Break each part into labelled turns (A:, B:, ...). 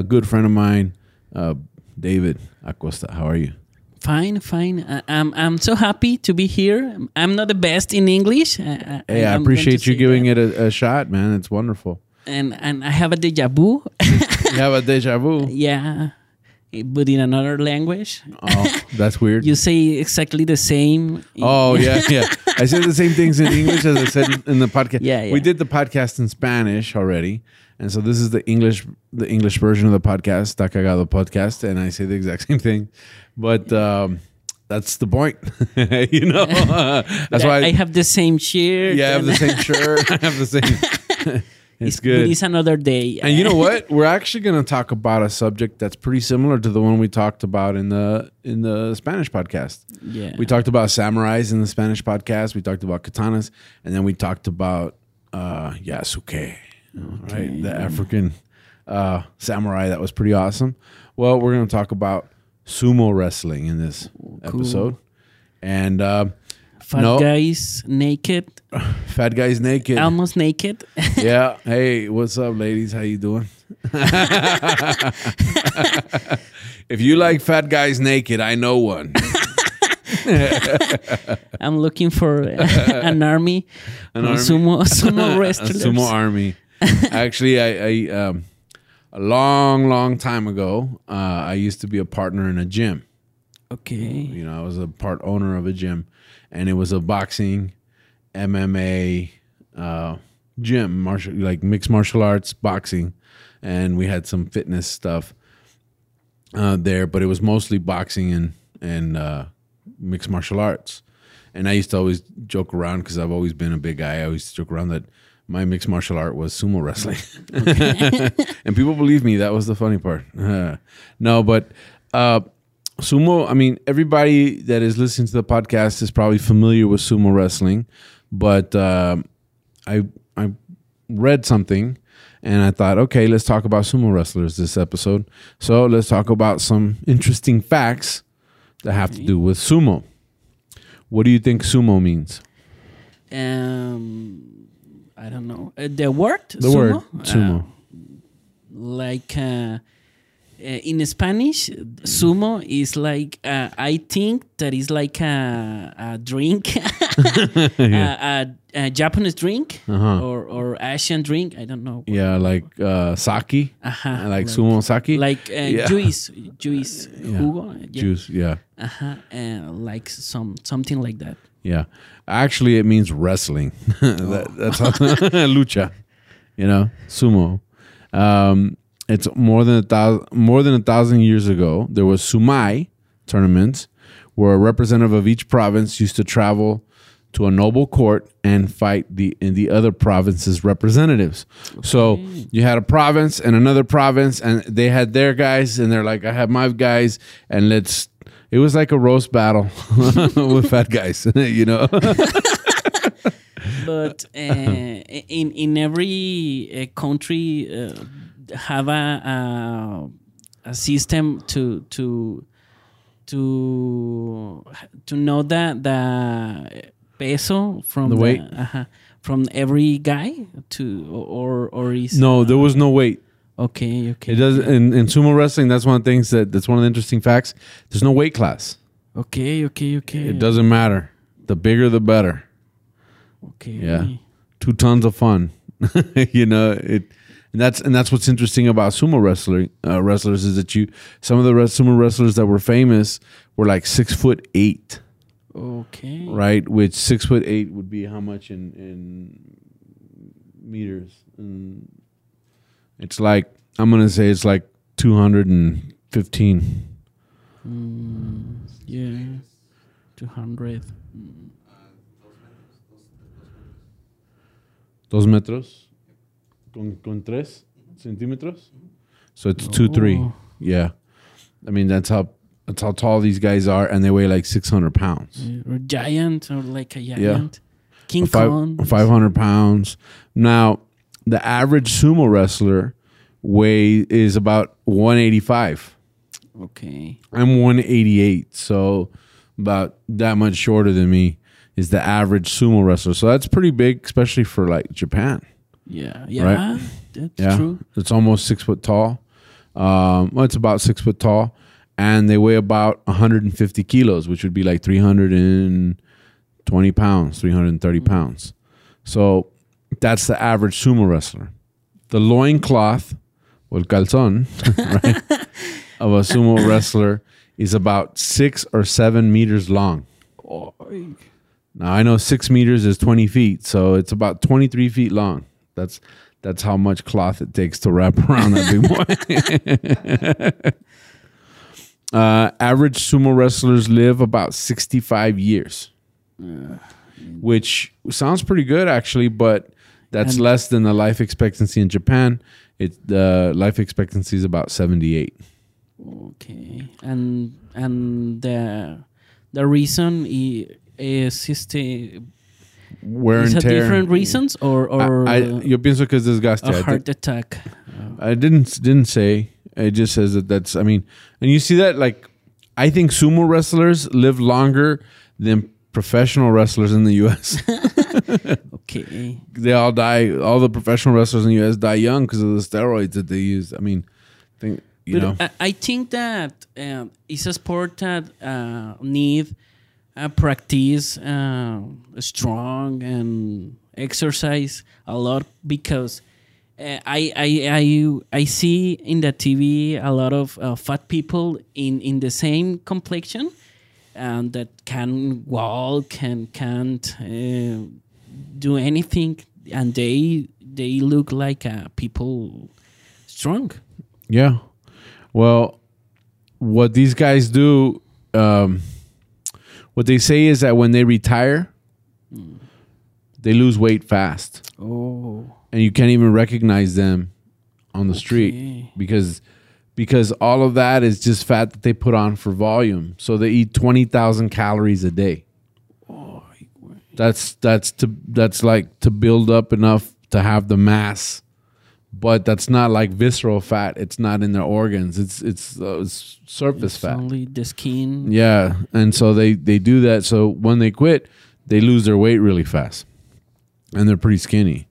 A: a good friend of mine, uh, David Acosta. How are you?
B: Fine, fine. Uh, I'm I'm so happy to be here. I'm not the best in English. Uh,
A: Hey, I
B: I'm
A: appreciate you giving
B: that.
A: it a, a shot, man. It's wonderful.
B: And and I have a deja vu.
A: You have a deja vu.
B: yeah, but in another language.
A: Oh, that's weird.
B: You say exactly the same.
A: Oh yeah, yeah. I said the same things in English as I said in the podcast.
B: Yeah, yeah.
A: We did the podcast in Spanish already, and so this is the English the English version of the podcast, Da Cagado podcast, and I say the exact same thing, but um, that's the point. you know, that's
B: I,
A: why.
B: I have the same shirt.
A: yeah, I have the same shirt. I have the same. it's
B: But
A: good.
B: it's another day.
A: And you know what? We're actually going to talk about a subject that's pretty similar to the one we talked about in the in the Spanish podcast.
B: Yeah.
A: We talked about samurais in the Spanish podcast. We talked about katanas, and then we talked about uh, Yasuke, right? The African uh, samurai that was pretty awesome. Well, we're going to talk about sumo wrestling in this episode, and uh,
B: Fat
A: no.
B: guys naked,
A: fat guys naked.
B: almost naked.
A: yeah. Hey, what's up, ladies? How you doing? if you like fat guys naked, I know one.
B: I'm looking for an army,
A: An army?
B: sumo sumo
A: a sumo army. Actually, I, I um, a long, long time ago, uh, I used to be a partner in a gym.
B: Okay.
A: You know, I was a part owner of a gym, and it was a boxing, MMA uh, gym, martial like mixed martial arts, boxing, and we had some fitness stuff uh, there, but it was mostly boxing and and uh, mixed martial arts. And I used to always joke around because I've always been a big guy. I always joke around that my mixed martial art was sumo wrestling, and people believe me. That was the funny part. no, but uh, sumo. I mean, everybody that is listening to the podcast is probably familiar with sumo wrestling, but um I I read something and I thought, okay, let's talk about sumo wrestlers this episode. So let's talk about some interesting facts that have to do with sumo. What do you think sumo means?
B: Um, I don't know uh, the word.
A: The
B: sumo?
A: word
B: Uh,
A: sumo.
B: like uh, uh, in Spanish, sumo is like uh, I think that is like a, a drink, a, a, a Japanese drink
A: Uh-huh.
B: or or Asian drink. I don't know.
A: yeah, like uh, sake,
B: Uh-huh,
A: like, sumo sake,
B: like uh,
A: Yeah.
B: juice, juice, jugo, yeah.
A: juice. Yeah,
B: Uh-huh, uh, like some something like that.
A: Yeah. Actually, it means wrestling. that, that's lucha. You know, sumo. Um, it's more than a thousand more than a thousand years ago. There was sumai tournaments where a representative of each province used to travel to a noble court and fight the in the other province's representatives. So you had a province and another province, and they had their guys, and they're like, "I have my guys, and let's." It was like a roast battle with fat guys, you know.
B: but uh, in in every uh, country uh, have a, a a system to to to to know that the peso from
A: The weight?
B: uh from every guy to or or is
A: no, there was no weight.
B: Okay okay
A: It does in, in sumo wrestling. That's one of the things that that's one of the interesting facts. There's no weight class.
B: okay okay okay
A: It doesn't matter. The bigger, the better.
B: okay
A: Yeah. Two tons of fun. you know it, and that's and that's what's interesting about sumo wrestling uh, wrestlers is that you some of the rest, sumo wrestlers that were famous were like six foot eight,
B: okay
A: right? Which six foot eight would be how much in in meters? And it's like I'm gonna say it's like two hundred and fifteen.
B: Mm, yeah 200
A: Dos metros con, con tres centímetros. So it's two three.
B: Oh.
A: Yeah, I mean that's how that's how tall these guys are, and they weigh like six hundred pounds.
B: or giant or like a giant. King
A: Five
B: Kong.
A: five hundred pounds. Now, the average sumo wrestler weigh is about one eighty five.
B: Okay.
A: I'm 188, so about that much shorter than me is the average sumo wrestler. So that's pretty big, especially for like Japan.
B: Yeah. Yeah. That's
A: Yeah,
B: true.
A: it's almost six foot tall. Um, well, it's about six foot tall, and they weigh about 150 kilos, which would be like 320 pounds, 330 pounds. So that's the average sumo wrestler. The loincloth, or calzon, right, of a sumo wrestler is about six or seven meters long. Now I know six meters is 20 feet, so it's about 23 feet long. That's that's how much cloth it takes to wrap around that big boy. uh, average sumo wrestlers live about 65 years, which sounds pretty good actually, but that's
B: And-
A: less than the life expectancy in Japan. It the life expectancy is about 78.
B: Okay. And and the the reason is este
A: Wear and tear.
B: different reasons or or
A: I, I, yo pienso que es desgaste.
B: A heart attack.
A: I didn't didn't say. It just says that that's. I mean, and you see that like, I think sumo wrestlers live longer than professional wrestlers in the U.S.
B: Okay.
A: they all die. All the professional wrestlers in the U.S. die young because of the steroids that they use. I mean, I think you know.
B: I, I think that um, it's a sport that uh, need uh, practice uh, strong and exercise a lot because uh, I, I I I see in the TV a lot of uh, fat people in, in the same complexion and that can walk and can't uh, do anything and they they look like uh, people strong.
A: Yeah. Well, what these guys do, um, what they say is that when they retire, they lose weight fast,
B: Oh.
A: and you can't even recognize them on the street because because all of that is just fat that they put on for volume. So they eat twenty thousand calories a day. That's that's to that's like to build up enough to have the mass, but that's not like visceral fat. It's not in their organs. It's it's, uh, it's surface
B: It's
A: fat.
B: only the skin.
A: Yeah, and so they they do that. So when they quit, they lose their weight really fast, and they're pretty skinny.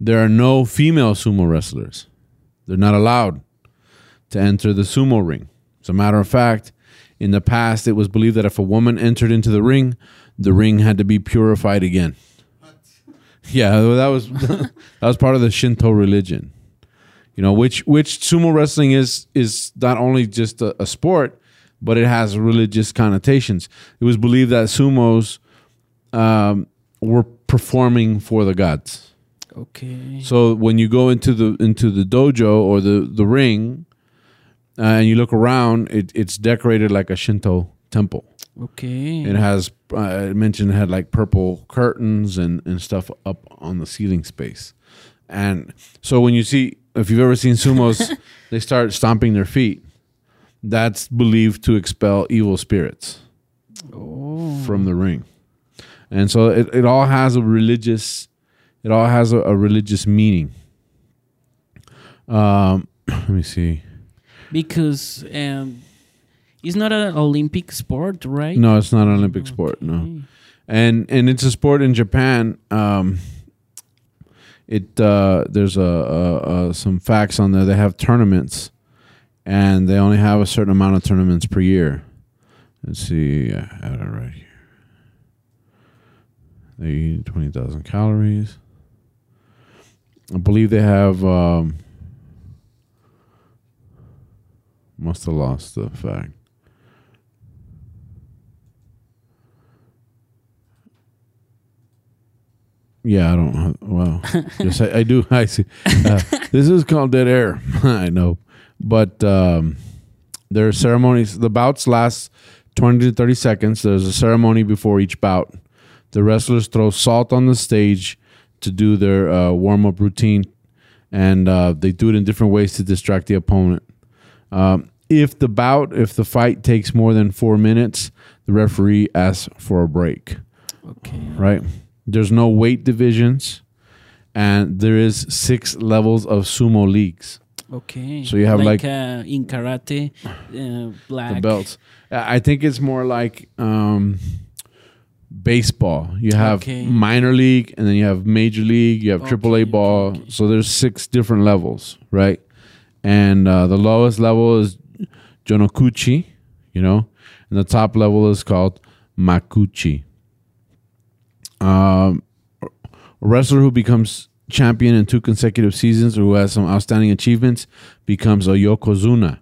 A: There are no female sumo wrestlers. They're not allowed to enter the sumo ring. As a matter of fact, in the past, it was believed that if a woman entered into the ring, the ring had to be purified again. Yeah, that was that was part of the Shinto religion. You know, which which sumo wrestling is is not only just a, a sport, but it has religious connotations. It was believed that sumos um, were performing for the gods.
B: Okay.
A: So when you go into the into the dojo or the the ring, uh, and you look around, it, it's decorated like a Shinto temple.
B: Okay.
A: It has uh, I mentioned it had like purple curtains and and stuff up on the ceiling space, and so when you see if you've ever seen sumos, they start stomping their feet. That's believed to expel evil spirits
B: oh.
A: from the ring, and so it, it all has a religious, it all has a, a religious meaning. Um, let me see.
B: Because um, it's not an Olympic sport, right?
A: No, it's not an Olympic sport. No. And and it's a sport in Japan. Um, it uh, there's a, a, a some facts on there. They have tournaments, and they only have a certain amount of tournaments per year. Let's see, I have it right here. They eat twenty thousand calories. I believe they have. Um, must have lost the fact. Yeah, I don't. Well, yes, I, I do. I see. Uh, this is called dead air. I know, but um, there are ceremonies. The bouts last twenty to thirty seconds. There's a ceremony before each bout. The wrestlers throw salt on the stage to do their uh, warm up routine, and uh, they do it in different ways to distract the opponent. Um, if the bout, if the fight takes more than four minutes, the referee asks for a break.
B: Okay.
A: Right? There's no weight divisions, and there is six levels of sumo leagues.
B: Okay.
A: So you have, like-
B: uh, in karate, uh, black
A: the belts. I think it's more like um, baseball. You have
B: Okay.
A: minor league, and then you have major league. You have triple A
B: Okay, okay,
A: ball.
B: okay.
A: So there's six different levels, right? And uh, the lowest level is jonokuchi, you know, and the top level is called makuuchi. Um, a wrestler who becomes champion in two consecutive seasons or who has some outstanding achievements becomes a yokozuna.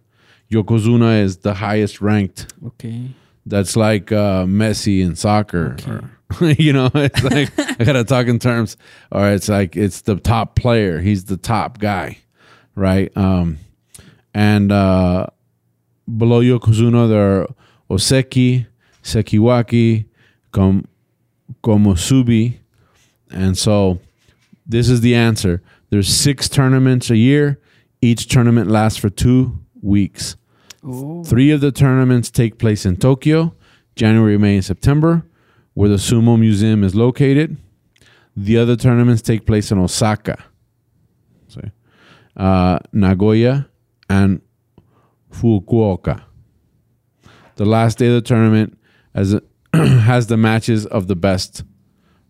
A: Yokozuna is the highest ranked.
B: Okay.
A: That's like uh, Messi in soccer.
B: Okay.
A: or- you know, it's like I gotta talk in terms, or it's like it's the top player. He's the top guy, right? Um, and uh, below Yokozuna there are Ozeki, Sekiwaki, Kom- Komusubi, and so this is the answer. There's six tournaments a year. Each tournament lasts for two weeks.
B: Oh.
A: Three of the tournaments take place in Tokyo, January, May, and September, where the Sumo Museum is located. The other tournaments take place in Osaka, sorry, uh, Nagoya, and Fukuoka. The last day of the tournament has, has the matches of the best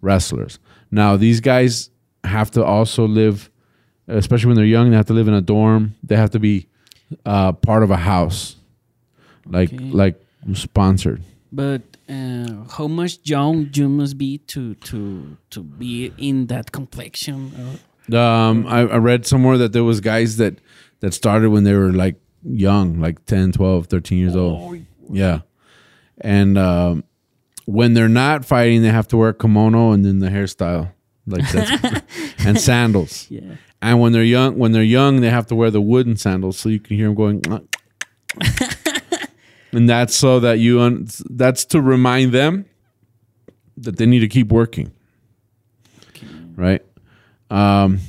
A: wrestlers. Now, these guys have to also live, especially when they're young, they have to live in a dorm. They have to be uh, part of a house, like
B: Okay.
A: like sponsored.
B: But uh, how much young you must be to to to be in that complexion?
A: Um, I, I read somewhere that there was guys that that started when they were like young, like 10, 12, 13 years old.
B: Oh,
A: Yeah. And um, when they're not fighting, they have to wear a kimono and then the hairstyle like that and sandals.
B: yeah.
A: And when they're young, when they're young, they have to wear the wooden sandals so you can hear them going. and that's so that you un- that's to remind them that they need to keep working. Right? Um,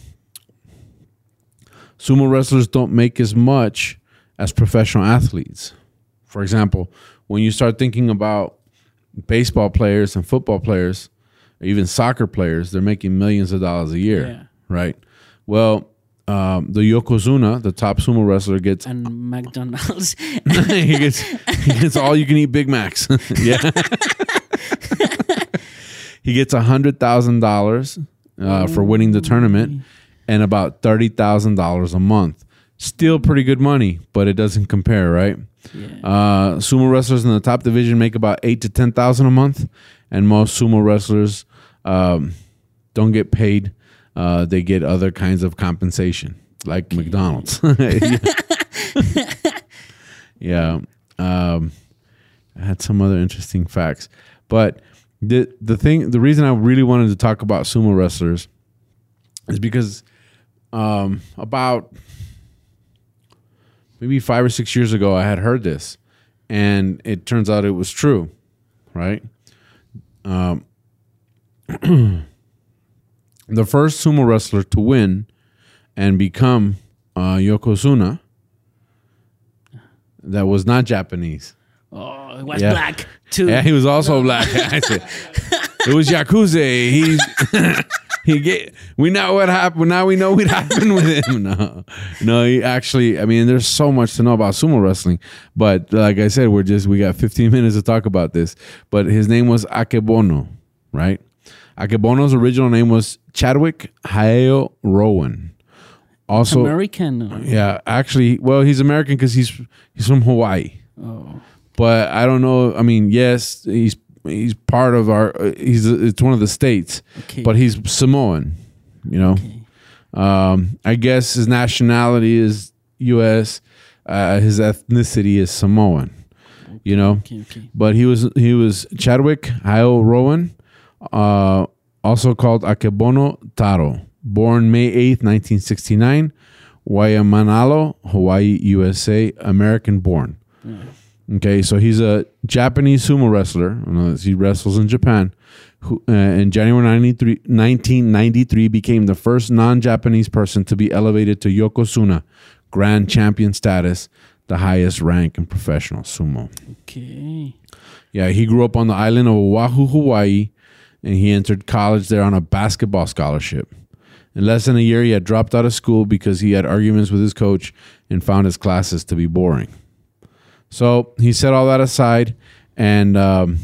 A: sumo wrestlers don't make as much as professional athletes. For example, when you start thinking about baseball players and football players, or even soccer players, they're making millions of dollars a year
B: Yeah.
A: right? Well, um, the Yokozuna, the top sumo wrestler, gets
B: And McDonald's.
A: he gets he gets all you can eat Big Macs. yeah, he gets a hundred thousand dollars uh, for winning the tournament, and about thirty thousand dollars a month. Still pretty good money, but it doesn't compare, right?
B: yeah.
A: Uh, sumo wrestlers in the top division make about eight to ten thousand a month, and most sumo wrestlers um, don't get paid. Uh, they get other kinds of compensation, like McDonald's. yeah. Yeah. Um, I had some other interesting facts, but the the thing, the reason I really wanted to talk about sumo wrestlers is because um, about maybe five or six years ago, I had heard this, and it turns out it was true, right? Um, the first sumo wrestler to win and become uh, Yokozuna that was not Japanese.
B: Oh, it was
A: Yeah.
B: black too.
A: Yeah, he was also black. It was Yakuza. He's he get. We know what happened. Now we know what happened with him. No, no. He actually. I mean, there's so much to know about sumo wrestling, but like I said, we're just we got 15 minutes to talk about this. But his name was Akebono, right? Akebono's original name was Chadwick Haheo Rowan. Also,
B: American. or-
A: yeah, actually, well, he's American because he's he's from Hawaii
B: Oh,
A: but I don't know. I mean, yes, he's he's part of our. uh, He's it's one of the states,
B: okay.
A: but he's Samoan. You know,
B: okay.
A: um, I guess his nationality is U.S. Uh, his ethnicity is Samoan. You know, but he was he was Chadwick Haheo Rowan, uh, also called Akebono Taro, born May eighth, nineteen sixty nine, Waimanalo, Hawaii, USA, American born. Okay, so he's a Japanese sumo wrestler. I know that He wrestles in Japan. Who, uh, in January 93, 1993, became the first non-Japanese person to be elevated to Yokozuna, Grand Champion status, the highest rank in professional sumo.
B: Okay.
A: Yeah, he grew up on the island of Oahu, Hawaii, and he entered college there on a basketball scholarship. In less than a year, he had dropped out of school because he had arguments with his coach and found his classes to be boring. So he set all that aside and um,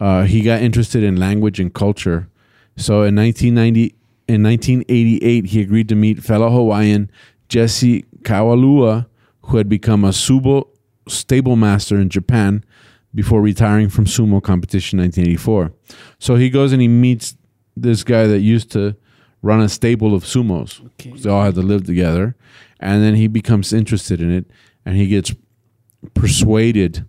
A: uh, he got interested in language and culture. So in 1990, in 1988, he agreed to meet fellow Hawaiian Jesse Kuhaulua, who had become a sumo stable master in Japan before retiring from sumo competition in 1984. So he goes and he meets this guy that used to run a stable of sumos.
B: Okay.
A: They all had to live together. And then he becomes interested in it and he gets persuaded,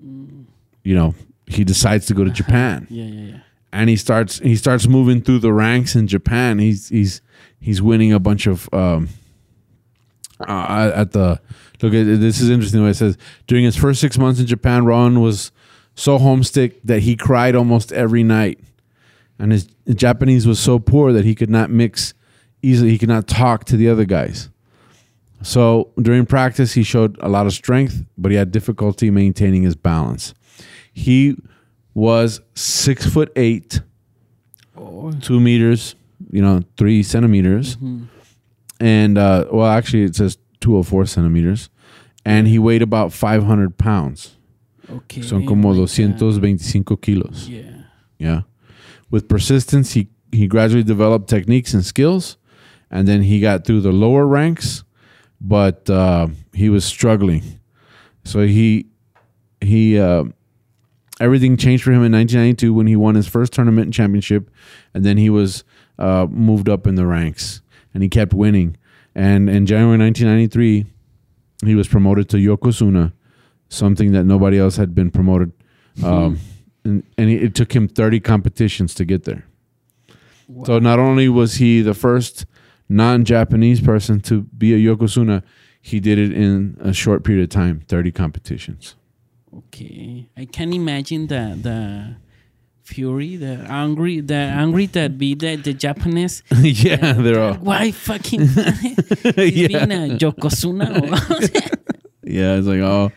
A: you know, he decides to go to Japan
B: Yeah, yeah, yeah.
A: and he starts he starts moving through the ranks in Japan. He's he's he's winning a bunch of um uh, at the look at this is interesting what it says during his first six months in Japan. Rowan was so homesick that he cried almost every night, and his Japanese was so poor that he could not mix easily. He could not talk to the other guys. So during practice, he showed a lot of strength, but he had difficulty maintaining his balance. He was six foot eight,
B: Oh.
A: two meters, you know, three centimeters, and uh, well, actually, it says two hundred four centimeters, and he weighed about five hundred pounds.
B: Okay.
A: Son como
B: like, uh,
A: 225 kilos.
B: Yeah.
A: Yeah. With persistence, he, he gradually developed techniques and skills, and then he got through the lower ranks, but uh, he was struggling. So he he uh, everything changed for him in 1992 when he won his first tournament and championship, and then he was uh, moved up in the ranks, and he kept winning. And in January 1993, he was promoted to Yokozuna, something that nobody else had been promoted. Um, and and it took him 30 competitions to get there. So not only was he the first non-Japanese person to be a yokozuna, he did it in a short period of time, 30 competitions.
B: Okay, I can imagine the the fury, the angry, the angry that be the, the Japanese.
A: yeah, they're all
B: Why fucking
A: Yeah.
B: being a Yokozuna?
A: Yeah, it's like oh,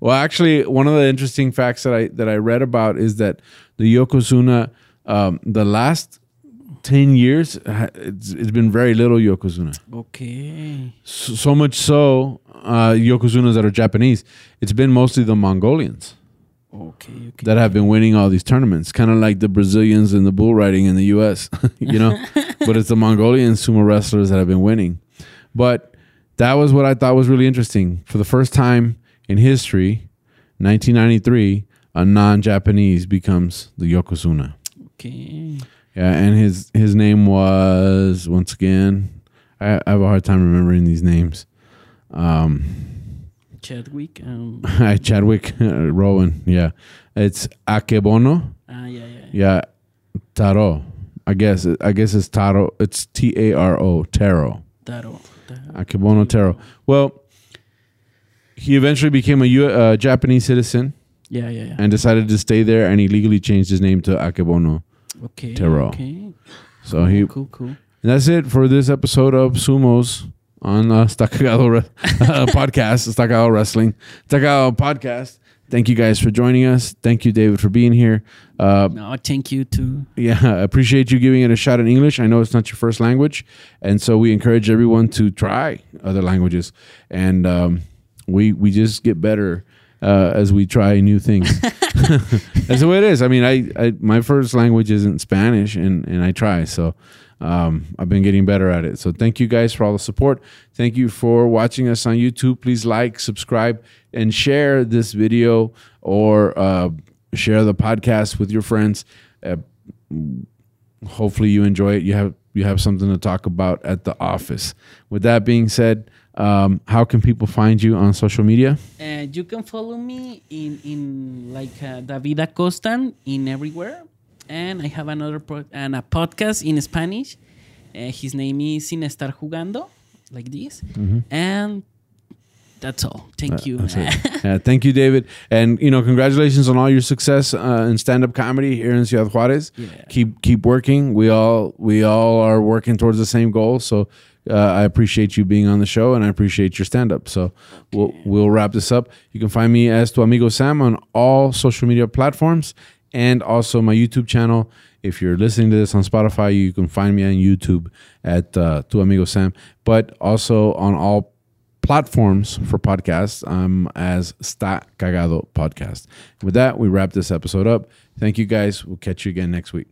A: well, actually, one of the interesting facts that I that I read about is that the yokozuna, um, the last ten years, it's, it's been very little yokozuna.
B: okay,
A: So, so much so, uh, yokozunas that are Japanese, it's been mostly the Mongolians
B: okay, okay.
A: that have been winning all these tournaments, kind of like the Brazilians in the bull riding in the U.S. you know, but it's the Mongolian sumo wrestlers that have been winning. But that was what I thought was really interesting. For the first time in history, 1993, a non-Japanese becomes the yokozuna.
B: okay.
A: Yeah, and his his name was once again. I, I have a hard time remembering these names. Um,
B: Chadwick. Um,
A: Chadwick uh, Rowan. Yeah, it's Akebono.
B: ah, yeah, yeah.
A: Yeah, Taro. I guess I guess it's Taro. It's T A R O Taro.
B: Taro. Taro.
A: Akebono Taro. Well, he eventually became a U, uh, Japanese citizen
B: Yeah, yeah, yeah.
A: and decided to stay there, and he legally changed his name to Akebono.
B: Okay.
A: Taro.
B: Okay.
A: So he
B: Cool, cool.
A: And that's it for this episode of Sumos on uh, Sta Cagado Re- uh, podcast, Sta Cagado Wrestling, Sta Cagado Podcast. Thank you guys for joining us. Thank you, David, for being here. Uh,
B: No, thank you too.
A: yeah, I appreciate you giving it a shot in English. I know it's not your first language, and so we encourage everyone to try other languages, and um, we we just get better uh, as we try new things. That's the way it is. I mean, I, I my first language isn't Spanish, and and I try so. Um, I've been getting better at it. So thank you guys for all the support. Thank you for watching us on YouTube. Please like, subscribe, and share this video or uh, share the podcast with your friends. Uh, hopefully you enjoy it. You have you have something to talk about at the office. With that being said, um, how can people find you on social media?
B: Uh, you can follow me in in like uh, David Acosta in everywhere, and I have another pro- and a podcast in Spanish. Uh, his name is Sin Estar Jugando, like this, and That's all. Thank you.
A: Yeah, thank you, David, and you know, congratulations on all your success uh, in stand-up comedy here in Ciudad Juarez.
B: Yeah.
A: Keep keep working. We all we all are working towards the same goal. So uh, I appreciate you being on the show, and I appreciate your stand-up. So we'll we'll wrap this up. You can find me as tu amigo Sam on all social media platforms, and also my YouTube channel. If you're listening to this on Spotify, you can find me on YouTube at uh, tu amigo Sam, but also on all platforms for podcasts um, as Sta Cagado Podcast. With that, we wrap this episode up. Thank you guys. We'll catch you again next week.